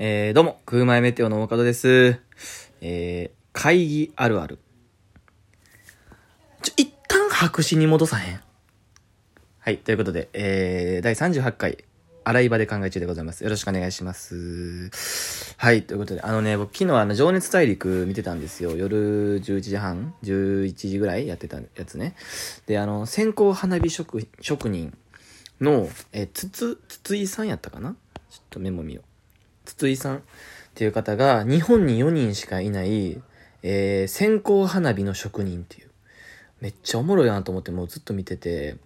えー、どうも、空前メテオの大門です。えー、会議あるある。ちょ、一旦白紙に戻さへん。はい、ということで、えー、第38回、洗い場で考え中でございます。よろしくお願いします。はい、ということで、あのね、僕昨日あの、情熱大陸見てたんですよ。夜11時半 ?11 時ぐらいやってたやつね。で、あの、線香花火職職人の、えー、つつ、筒井さんやったかな？ちょっとメモ見よう。筒井さんっていう方が、日本に4人しかいない、えー、線香花火の職人っていう。めっちゃおもろいなと思ってもうずっと見てて、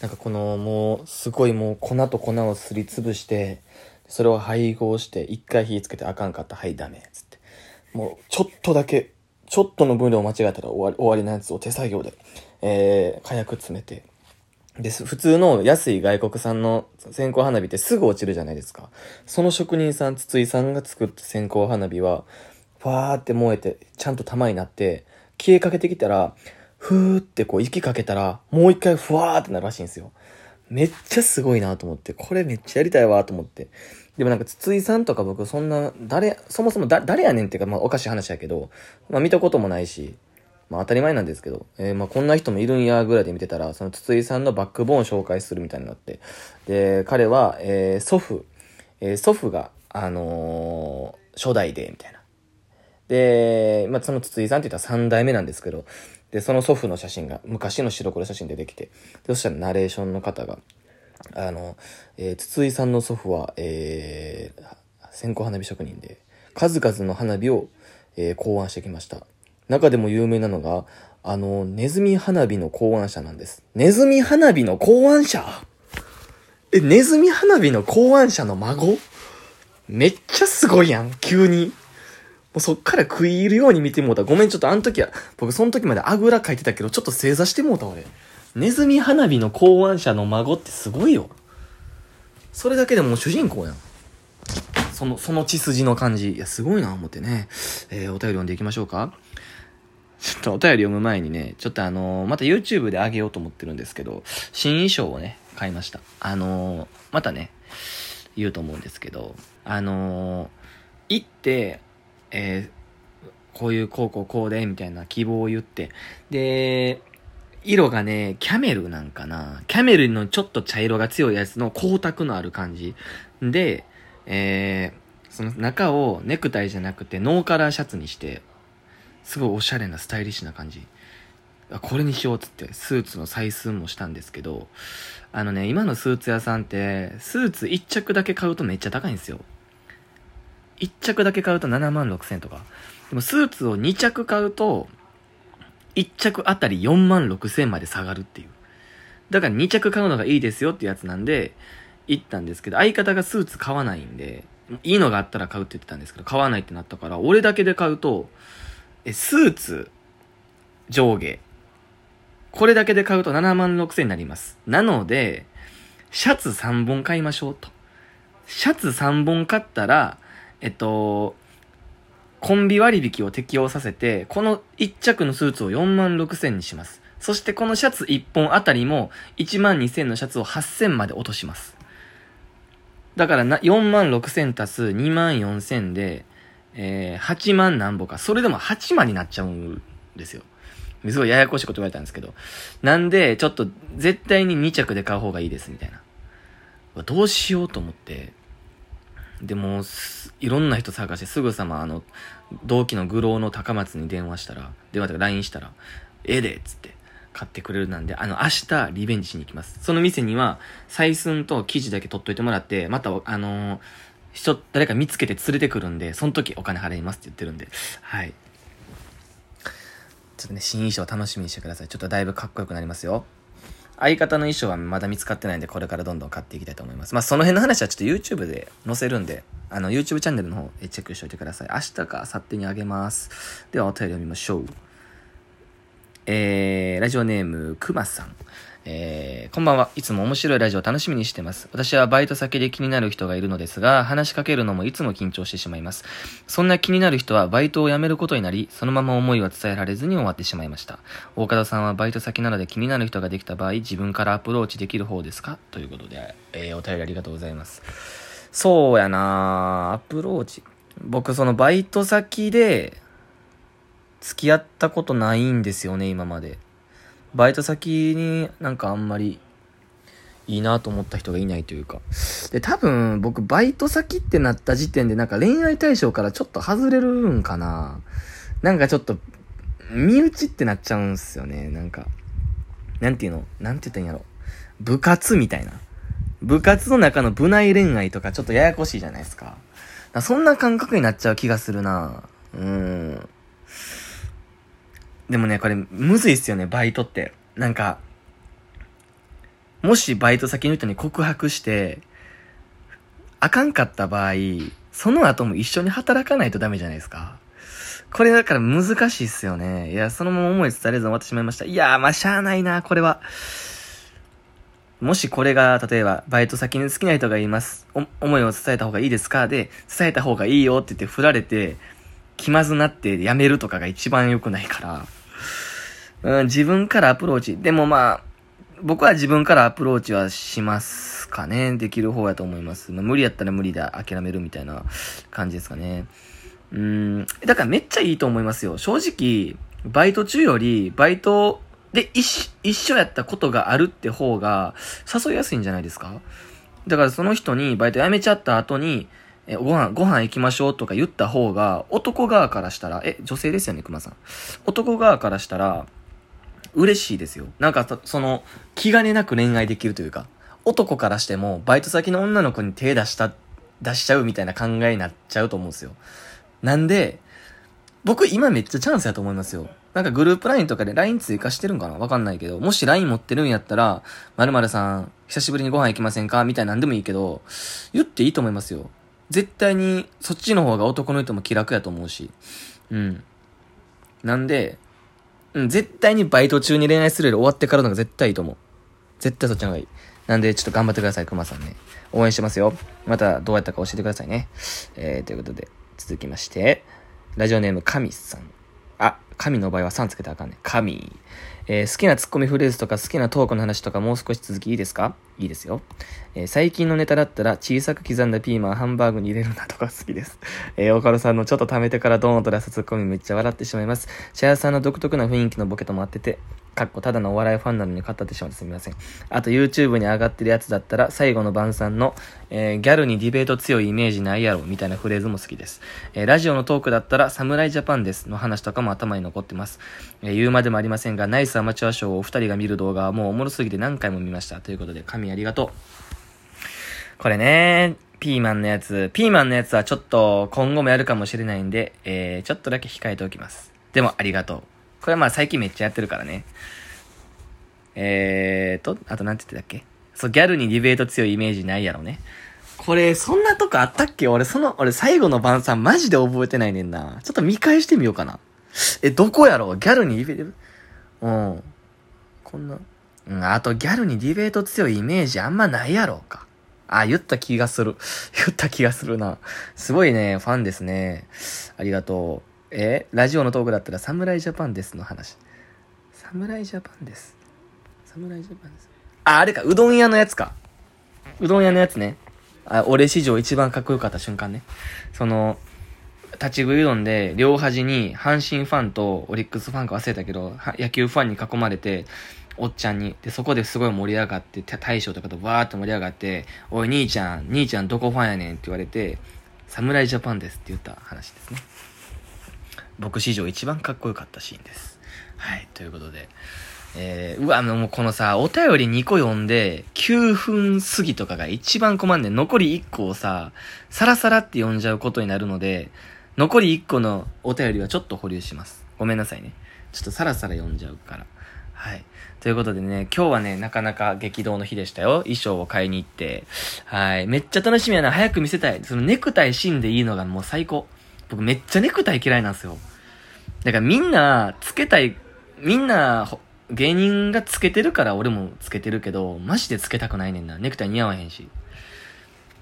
なんかこのもう、すごいもう粉と粉をすりつぶして、それを配合して、一回火つけてあかんかった、はい、ダメ、つって。もう、ちょっとだけ、ちょっとの分量間違えたら終わり、終わりのやつを手作業で、えー、火薬詰めて、です。普通の安い外国産の線香花火ってすぐ落ちるじゃないですか。その職人さん、筒井さんが作った線香花火は、ファーって燃えて、ちゃんと玉になって、消えかけてきたら、ふーってこう息かけたら、もう一回ふわーってなるらしいんですよ。めっちゃすごいなと思って、これめっちゃやりたいわと思って。でもなんか筒井さんとか僕そんな、誰、そもそも誰やねんっていうか、まあおかしい話やけど、まあ見たこともないし、まあ当たり前なんですけど、えーまあこんな人もいるんやぐらいで見てたら、その筒井さんのバックボーンを紹介するみたいになって。で、彼は、えー祖父、えー祖父が、あのー初代で、みたいな。で、まあその筒井さんって言ったら3代目なんですけど、で、その祖父の写真が、昔の白黒写真出てきて、そしたらナレーションの方が、あの、えー筒井さんの祖父は、えー線香花火職人で、数々の花火を、えー考案してきました。中でも有名なのが、あの、ネズミ花火の考案者なんです。ネズミ花火の考案者？え、ネズミ花火の考案者の孫？めっちゃすごいやん、急に。もうそっから食い入るように見てもうた。ごめん、ちょっとあの時は、僕その時まであぐら書いてたけど、ちょっと正座してもうた俺。ネズミ花火の考案者の孫ってすごいよ。それだけでもう主人公やん。その、その血筋の感じ。いや、すごいな、思ってね。えー、お便り読んでいきましょうか。ちょっとお便り読む前にね、ちょっとあのーまた YouTube で上げようと思ってるんですけど、新衣装をね、買いました。あのーまたね、言うと思うんですけど、あのー行って、えーこういう、こうこうこうで、みたいな希望を言って、で、色がね、キャメルなんかな。キャメルのちょっと茶色が強いやつの光沢のある感じ。で、えーその中をネクタイじゃなくてノーカラーシャツにして、すごいおしゃれなスタイリッシュな感じ。あこれにしようっつって、スーツの採寸もしたんですけど、あのね、今のスーツ屋さんって、スーツ1着だけ買うとめっちゃ高いんですよ。1着だけ買うと7万6千とか。でもスーツを2着買うと、1着あたり4万6千まで下がるっていう。だから2着買うのがいいですよってやつなんで、行ったんですけど、相方がスーツ買わないんで、いいのがあったら買うって言ってたんですけど、買わないってなったから、俺だけで買うと、スーツ、上下。これだけで買うと7万6千になります。なので、シャツ3本買いましょうと。シャツ3本買ったら、えっと、コンビ割引を適用させて、この1着のスーツを4万6千にします。そしてこのシャツ1本あたりも1万2000のシャツを8千まで落とします。だからな、4万6000足す2万4千で、えー、8万なんぼか。それでも8万になっちゃうんですよ。すごいややこしいこと言われたんですけど。なんで、ちょっと絶対に2着で買う方がいいです、みたいな。どうしようと思って。でも、いろんな人探してすぐさまあの、同期のグローの高松に電話したら、電話とか LINE したら、ええでっつって買ってくれるなんで、あの、明日リベンジしに行きます。その店には、採寸と生地だけ取っといてもらって、また、あのー人、誰か見つけて連れてくるんで、その時お金払いますって言ってるんで、はい。ちょっとね、新衣装楽しみにしてください。ちょっとだいぶかっこよくなりますよ。相方の衣装はまだ見つかってないんで、これからどんどん買っていきたいと思います。まあ、その辺の話はちょっと YouTube で載せるんで、あの、YouTube チャンネルの方、チェックしておいてください。明日か明後日にあげます。では、お便り読みましょう。えー、ラジオネーム、くまさん。えー、こんばんは。いつも面白いラジオ楽しみにしてます。私はバイト先で気になる人がいるのですが、話しかけるのもいつも緊張してしまいます。そんな気になる人はバイトを辞めることになり、そのまま思いは伝えられずに終わってしまいました。大方さんはバイト先などで気になる人ができた場合、自分からアプローチできる方ですか？ということで、えー、お便りありがとうございます。そうやなアプローチ。僕そのバイト先で付き合ったことないんですよね、今まで。バイト先になんかあんまりいいなと思った人がいないというか。で、多分僕バイト先ってなった時点でなんか恋愛対象からちょっと外れるんかななんかちょっと身内ってなっちゃうんすよね、なんか。なんていうの？なんて言ったんやろ？部活みたいな。部活の中の部内恋愛とかちょっとややこしいじゃないですか。かそんな感覚になっちゃう気がするなうん。でもね、これ、むずいっすよね、バイトって。なんか、もしバイト先の人に告白して、あかんかった場合、その後も一緒に働かないとダメじゃないですか。これだから難しいっすよね。いや、そのまま思い伝えれず終わってしまいました。いやー、まあ、しゃあないな、これは。もしこれが、例えば、バイト先に好きな人がいます。思いを伝えた方がいいですか？で、伝えた方がいいよって言って振られて、気まずなってやめるとかが一番良くないから。うん、自分からアプローチ。でもまあ、僕は自分からアプローチはしますかね。できる方やと思います。まあ、無理やったら無理で諦めるみたいな感じですかね。うん、だからめっちゃいいと思いますよ。正直、バイト中より、バイトで、一一緒やったことがあるって方が誘いやすいんじゃないですかだからその人にバイト辞めちゃった後に、え、ご飯、ご飯行きましょうとか言った方が、男側からしたら、え、女性ですよね、熊さん。男側からしたら、嬉しいですよ。なんか、その、気兼ねなく恋愛できるというか、男からしても、バイト先の女の子に手出した、出しちゃうみたいな考えになっちゃうと思うんですよ。なんで、僕今めっちゃチャンスやと思いますよ。なんかグループ LINE とかで LINE 追加してるんかな？わかんないけど、もし LINE 持ってるんやったら、〇〇さん、久しぶりにご飯行きませんか？みたいなんでもいいけど、言っていいと思いますよ。絶対に、そっちの方が男の人も気楽やと思うし。うん。なんで、うん、絶対にバイト中に恋愛するより終わってからのが絶対いいと思う。絶対そっちの方がいい。なんで、ちょっと頑張ってください、熊さんね。応援してますよ。またどうやったか教えてくださいね。えー、ということで、続きまして、ラジオネーム、神さん。神の場合は3つけたらあかんね。神。えー、好きなツッコミフレーズとか好きなトークの話とかもう少し続きいいですか？いいですよ。えー、最近のネタだったら小さく刻んだピーマンハンバーグに入れるなとか好きです。えー、岡野さんのちょっと溜めてからドーンと出すツッコミめっちゃ笑ってしまいます。シェアさんの独特な雰囲気のボケとも合ってて、かっこただのお笑いファンなのに語ってしまってすみません。あと YouTube に上がってるやつだったら、最後の晩餐の、えー、ギャルにディベート強いイメージないやろ、みたいなフレーズも好きです。えー、ラジオのトークだったら、侍ジャパンですの話とかも頭に残ってます。えー、言うまでもありませんが、ナイスアマチュア賞をお二人が見る動画はもうおもろすぎて何回も見ました。ということで、神ありがとう。これね、ピーマンのやつ、ピーマンのやつはちょっと今後もやるかもしれないんで、えー、ちょっとだけ控えておきます。でもありがとう。これはまあ最近めっちゃやってるからね。えーと、あとなんて言ってたっけ？そう、ギャルにディベート強いイメージないやろね。これ、そんなとこあったっけ？俺、その、俺最後の晩餐マジで覚えてないねんな。ちょっと見返してみようかな。え、どこやろ？ギャルにディベート、うん。こんな。うん、あとギャルにディベート強いイメージあんまないやろうか。あ、言った気がする。言った気がするな。すごいね、ファンですね。ありがとう。えラジオのトークだったら、侍ジャパンですの話。侍ジャパンです。侍ジャパンです。あ、あれか、うどん屋のやつか。うどん屋のやつね。あ、俺史上一番かっこよかった瞬間ね。その、立ち食いうどんで、両端に阪神ファンとオリックスファンか忘れたけど、野球ファンに囲まれて、おっちゃんに。で、そこですごい盛り上がって、大将とかとバーっと盛り上がって、おい、兄ちゃん、兄ちゃんどこファンやねんって言われて、侍ジャパンですって言った話ですね。僕史上一番かっこよかったシーンです。はい、ということで。えー、うわ、もうこのさ、お便り2個読んで、9分過ぎとかが一番困んねん。残り1個をさ、サラサラって読んじゃうことになるので、残り1個のお便りはちょっと保留します。ごめんなさいね。ちょっとサラサラ読んじゃうから。はい。ということでね、今日はね、なかなか激動の日でしたよ。衣装を買いに行って。はい。めっちゃ楽しみやな。早く見せたい。そのネクタイ芯でいいのがもう最高。僕めっちゃネクタイ嫌いなんですよ。だからみんな、つけたい、みんな、芸人がつけてるから俺もつけてるけど、マジでつけたくないねんな。ネクタイ似合わへんし。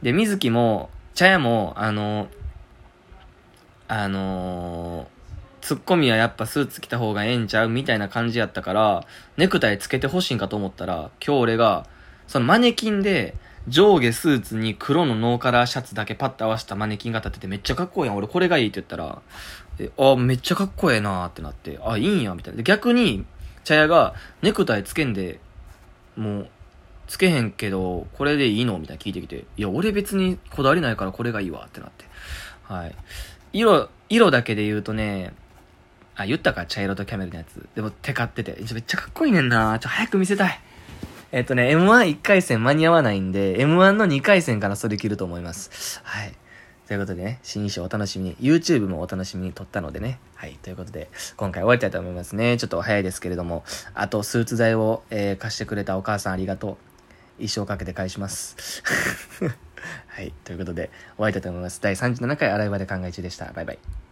で、水木も、茶屋も、あの、あのツッコミはやっぱスーツ着た方がええんちゃう？みたいな感じやったから、ネクタイつけてほしいんかと思ったら、今日俺が、そのマネキンで、上下スーツに黒のノーカラーシャツだけパッと合わせたマネキンが立っててめっちゃかっこいいやん。俺これがいいって言ったら、えあ、めっちゃかっこええなーってなって、あ、いいんや、みたいな。で逆に、茶屋がネクタイつけんで、もう、つけへんけど、これでいいのみたいな聞いてきて、いや、俺別にこだわりないからこれがいいわってなって。はい。色、色だけで言うとね、あ、言ったか、茶色とキャメルのやつ。でも、テカってて。めっちゃかっこいいねんなちょ、早く見せたい。えっとね、M11 回戦間に合わないんで、M1 の2回戦からそれ切ると思います。はい。ということでね、新衣装お楽しみに、YouTube もお楽しみに撮ったのでね。はい。ということで、今回終わりたいと思いますね。ちょっと早いですけれども、あと、スーツ代を、えー貸してくれたお母さんありがとう。一生かけて返します。はい。ということで、終わりたいと思います。第37回洗い場で考え中でした。バイバイ。